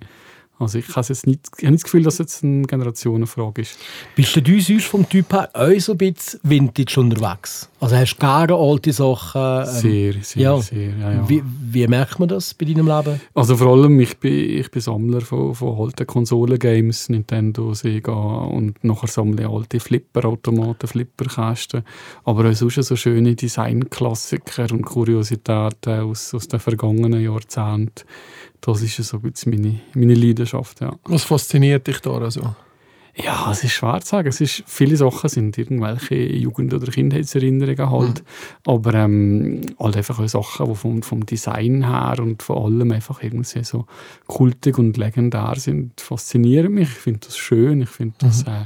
Also ich habe jetzt nicht, ich habe nicht das Gefühl, dass es jetzt eine Generationenfrage ist. Bist du sonst vom Typ her auch so ein bisschen vintage unterwegs? Also hast du gerne alte Sachen? ähm, Sehr, sehr, ja. sehr. Ja, ja. Wie, wie merkt man das bei deinem Leben? Also vor allem, ich bin, ich bin Sammler von, von alten Konsolengames, Nintendo, Sega und nachher sammle ich alte Flipperautomaten, Flipperkästen, aber auch sonst so schöne Designklassiker und Kuriositäten aus, aus den vergangenen Jahrzehnten. Das ist so bisschen meine, meine Leidenschaft, ja. Was fasziniert dich da also? Ja, es ist schwer zu sagen. Es ist, viele Sachen sind irgendwelche Jugend- oder Kindheitserinnerungen halt. Aber ähm, halt einfach auch Sachen, die vom, vom Design her und von allem einfach irgendwie so kultig und legendär sind, faszinieren mich. Ich finde das schön. Ich finde das äh,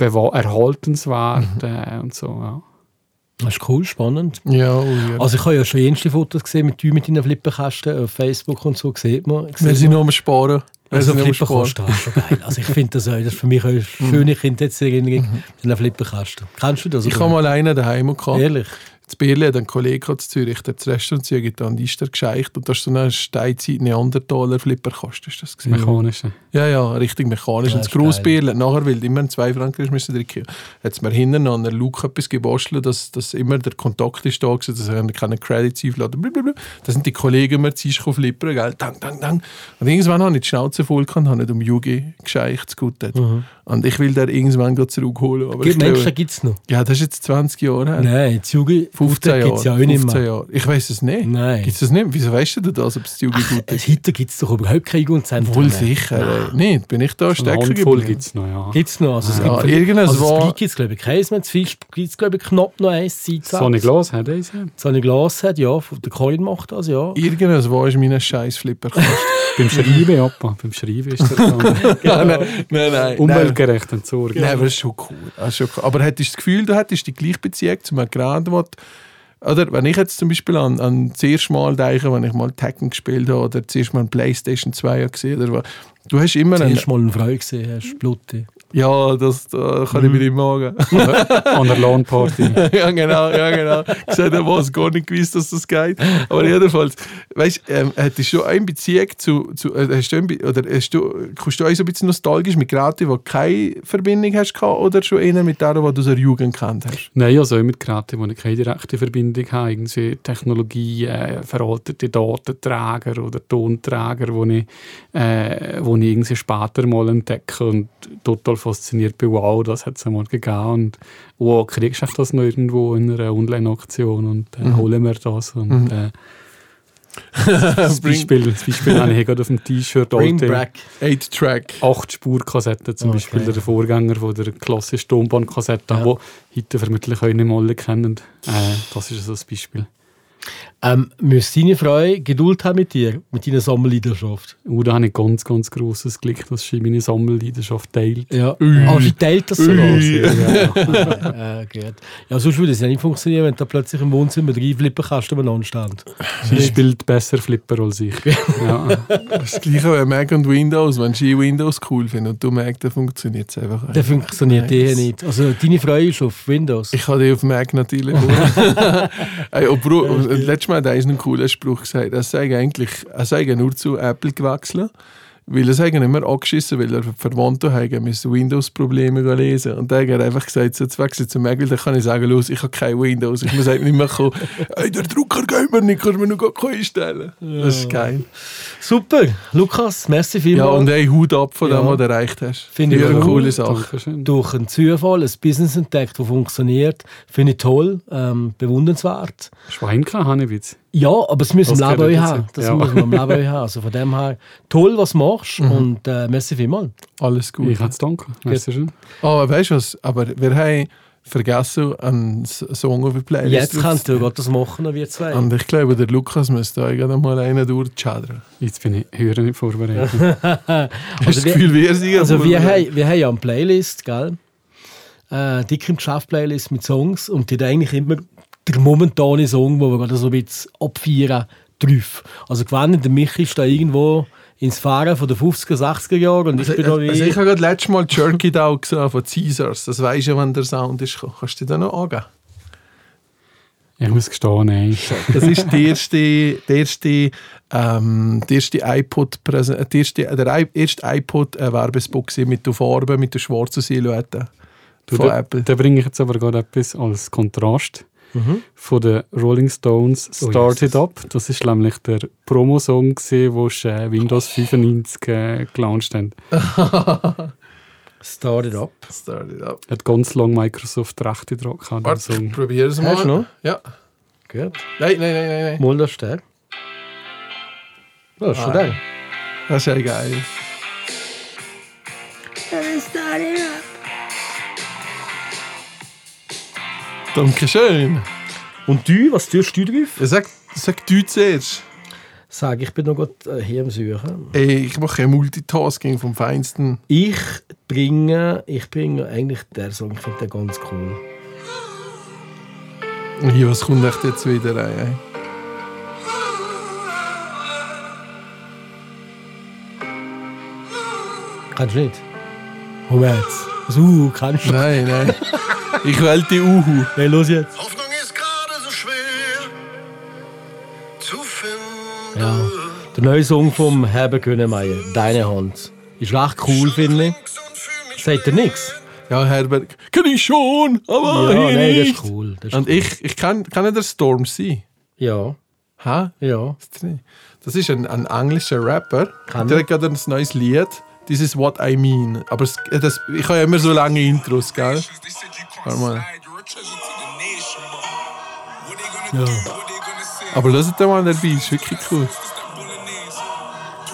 bewa- erhaltenswert äh, und so. Ja. Das ist cool, spannend. Ja, oh ja. Also ich habe ja schon jenste Fotos gesehen mit, mit deinen Flipperkästen auf Facebook und so, sieht man. wir sind noch am Sparen. Also. Flipperkasten, das ist schon geil. Also ich finde das, auch- das ist für mich eine schöne Kindheitserinnerung mit einem Flipperkasten. Kennst du das? Ich habe mal einen daheim gehabt. Ehrlich? In Berlin hat ein Kollege in Zürich, der das Restaurant Zürich an die Ister gescheicht und da ist so ein Steinzeit Neandertaler Flipperkasten. Ist das gewesen? Mechanische. Ja, ja, richtig mechanisch. Ja, und das ist geil. Grossbierle, nachher, weil immer einen 2 Franken hast müssen drücken, hat es mir hinten an einer Luke etwas gebastelt, dass, dass immer der Kontakt ist da war, dass er keine Credits einladen blablabla. Da sind die Kollegen immer ziehst du flippern, gell, dang, dang, dang. Und irgendwann habe ich die Schnauze voll gehabt und habe nicht um Yugi gescheicht, es gut hat. Und ich will den irgendwann zurückholen. Aber Gibt Menschen, gibt es noch? ja, das ist jetzt 20 Jahre her. Nein, die Jugend 15 gibt es ja Jahre. auch nicht 15 mehr. Jahre. Ich weiß es nicht. Nein. Gibt es das nicht? Wieso weißt du das, ob es Yugi gut ist? Heute gibt es doch überhaupt keine Jugendzentren Wohl sicher. ey. Nicht, bin ich da stecken geblieben. gibt es noch, ja. Gibt es noch? Also es Ja, gibt irgendwas also war- das gibt es glaube ich keins mehr. Das Fisch gibt es glaube ich knapp noch eins. Zeit Sonny Glas hat eins, ja. Sonny Glas hat, ja. Der Colin macht das, ja. Irgendwas war ist mein scheiß Flipperkasten. Beim Schreiben, Appa. Beim Schreiben ist der dann nein, nein, nein, nein. Umweltgerecht entsorgt. Nein, aber das ist schon cool. Das ist schon cool. Aber hättest du das Gefühl, du hättest die gleiche Beziehung zu einem Gerät, wo oder wenn ich jetzt zum Beispiel an, an das erste Mal denke, wenn ich mal Tekken gespielt habe oder das erste Mal ein Playstation 2 gesehen oder was, du hast immer einen, Zuerst mal eine Frau gesehen hast, Blutti. Ja, das da kann ich mir nicht sagen. An der Lawnparty. ja, genau, ja, genau. Gesagt, er was gar nicht gewusst, dass das geht. Aber jedenfalls, weißt du, ähm, hättest du eine Beziehung zu, zu äh, hast du, oder hast du, kommst du auch so ein bisschen nostalgisch mit Geräten, die keine Verbindung hast gehabt, oder schon eher mit denen, die du aus der Jugend kennt hast? Nein, also mit Geräten, wo ich keine direkte Verbindung habe. Irgendwie Technologie, äh, veraltete Datenträger oder Tonträger, wo ich, äh, wo ich irgendwie später mal entdecke und total fasziniert bin. Wow, das hat es einmal gegeben. Und wow, kriegst du das noch irgendwo in einer Online-Auktion und äh, holen wir das. Und, äh, das, Beispiel, das Beispiel habe ich gerade auf dem T-Shirt. Bring alte- back. 8-Track. 8-Spur-Kassette zum Okay. Beispiel, der Vorgänger von der klassischen Tonbandkassette, Ja. wo heute vermutlich auch nicht mehr alle kennen. Äh, das ist so ein Beispiel. Ähm, müsste deine Frau Geduld haben mit dir, mit deiner Sammelleidenschaft? Und da habe ich ganz, ganz grosses Glück, dass sie meine Sammelleidenschaft teilt. Ja. Aber sie teilt das sogar. Ui. Ja, äh, gut. Ja, sonst würde es ja nicht funktionieren, wenn da plötzlich im Wohnzimmer drei Flipperkasten umeinander stehen. Sie spielt besser Flipper als ich. ja. Das gleiche bei Mac und Windows. Wenn sie Windows cool finden und du Mac, dann funktioniert es einfach. Der funktioniert eh nicht. Also deine Frau ist auf Windows. Ich habe die auf Mac natürlich. Ey, und Bro, und letztes Mal hat er einen coolen Spruch gesagt. Er sei eigentlich, er sei nur zu Apple gewechselt. Weil er sagen immer angeschissen, weil er Verwandte haben, müssen Windows-Probleme lesen. Und der hat einfach gesagt, so, jetzt wechsel zu weil dann kann ich sagen, los, ich habe kein Windows. Ich muss nicht mehr kommen, hey, der Drucker geht mir nicht, kannst du mir noch gar keinen einstellen. Das ist geil. Super. Lukas, merci Ja, vielmals. und hey, Hut ab von Ja. dem, was du erreicht hast. Finde ich eine cool. coole Sache. Durch einen Zufall ein Business entdeckt, das funktioniert. Finde ich toll, ähm, bewundernswert. Ich jetzt. Ja, aber das müssen Das wir im Leben dazu. haben. Das Ja. muss man im Leben haben. Also von dem her, toll, was du machst und äh, merci vielmals. Alles gut. Ich habe zu danken. Merci schön. Aber weißt du was? Aber wir haben vergessen, einen Song auf die Playlist Jetzt drauf kannst zu du das machen, wir zwei. Und ich glaube, der Lukas müsste da gerade mal einen durchschadern. Jetzt bin ich höher nicht vorbereitet. Hast du das Gefühl, wir sind Also wir haben, wir haben ja eine Playlist, gell? Äh, dick im Geschäft-Playlist mit Songs und die hat eigentlich immer der momentane Song, wo wir gerade so ein bisschen abfeiern, drauf. Also gewann der Michi ist da irgendwo ins Fahren von den 50er, 60er Jahren und ich Also, bin noch also ich habe gerade letztes Mal Jerky Dog gesehen von Caesars. Das weisst du, wann der Sound ist. Kannst du dir da noch angeben? Ich muss gestehen, nein. Das ist die erste, die erste, ähm, die erste iPod, die erste, der erste iPod äh, mit der Farbe, mit der schwarzen Silhouette Du, von da, Apple. da bringe ich jetzt aber gerade etwas als Kontrast. Mhm. Von den Rolling Stones Oh, Start Jesus. It Up. Das ist nämlich der Promosong, wo sie äh, Windows 95 äh, gelauncht haben. Start it up. Start it up. Hat ganz lange Microsoft Rechte dran gehabt. Warte, probier es mal. Hast du noch? Ja. Gut. Nein, nein, nein, nein. nein. Mal das der. Das ist schon Ah. der. Das ist ja geil. Dankeschön. Und du, was tust du drauf? Ja, sag, sag du zuerst. Sag, ich bin noch gerade äh, hier am Suchen. Ey, ich mache ein Multitasking vom Feinsten. Ich bringe, ich bringe eigentlich den Song, ich finde den ganz cool. Und hier, was kommt echt jetzt wieder rein? ey? Kannst du nicht? Moment. Uh, kannst du? Nein, nein. Ich wähle die Uhu. Hey, los jetzt. Hoffnung ist gerade so schwer zu finden. Ja. Der neue Song vom Herbert Grönemeyer, Deine Hand. Ist recht cool, finde ich. Sagt er nichts? Ja, Herbert. Kann ich schon, aber Ja, hier nein, das nicht. ist cool. Das ist Und cool. ich, ich kann, kann der Storm sein. Ja, Hä? ja. Das ist ein, ein englischer Rapper. Kann der er? hat gerade ein neues Lied. This is what I mean. Aber es, das, ich habe ja immer so lange Intros, gell? Warte mal. ja. Aber hört mal dabei, ist wirklich cool.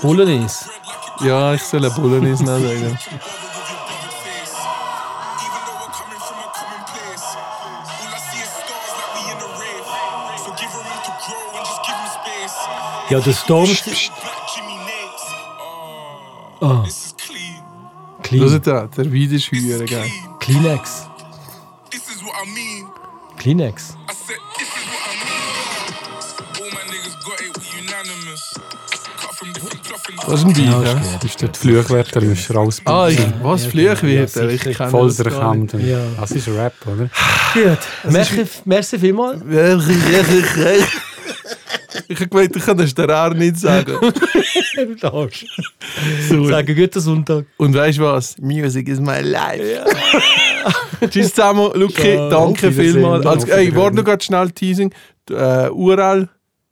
Bolognese. Ja, ich soll eine Bolognese sagen. Ja, der Storm. Ah. This ist clean. Clean. Hört da, der Weed ist höher, gell? Kleenex. This is what I mean. Kleenex. I said, this is what I mean. All my niggas got it, we unanimous. Cut Das ist ein Beat, ja? Das ist der Fluchwärter, du musst raus. Ah, ich, was? Fluchwärter? ich kenne Voll das gar nicht. Ja. Das ist Rap, oder? Gut. Merci, merci vielmals. Ich habe gemeint, ich kann das der auch nicht sagen. so. Sagen guten Sonntag. Und weißt du was? Music is my life. Tschüss zusammen, Luki, Ciao. danke vielmals. Also, ey, warte noch ganz schnell Teasing. Äh, URL,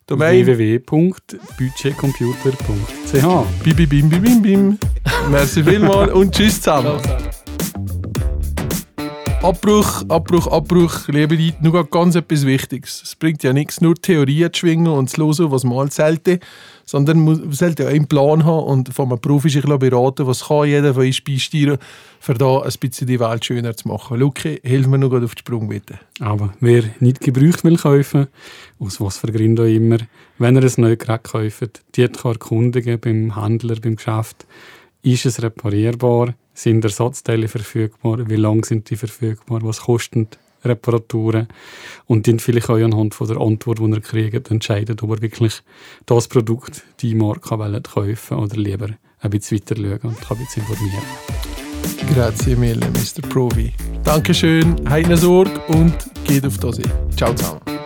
Domain, www.budgetcomputer.ch bim, bim, bim, bim, bim, bim. Merci vielmals und tschüss zusammen. Abbruch, Abbruch, Abbruch, liebe Leute, nur ganz etwas Wichtiges. Es bringt ja nichts, nur Theorien zu schwingen und zu hören, was mal sollte, sondern man sollte einen Plan haben und von einem Profi sich beraten, was kann jeder von uns beisteuern, für da ein bisschen die Welt schöner zu machen. Luki, hilf mir noch auf die Sprung, bitte. Aber wer nicht gebraucht will kaufen, aus was für Gründen auch immer, wenn er ein neues Gerät kauft, die kann erkundigen beim Händler, beim Geschäft, ist es reparierbar, sind Ersatzteile verfügbar, wie lange sind die verfügbar, was kosten Reparaturen und dann vielleicht auch anhand von der Antwort, die er kriegt, entscheiden, ob er wirklich das Produkt, die Marke will, kaufen oder lieber ein bisschen weiter schauen und ein bisschen informieren. Grazie mille, Mr. Profi. Dankeschön, eine Sorge und geht auf das. Ciao zusammen.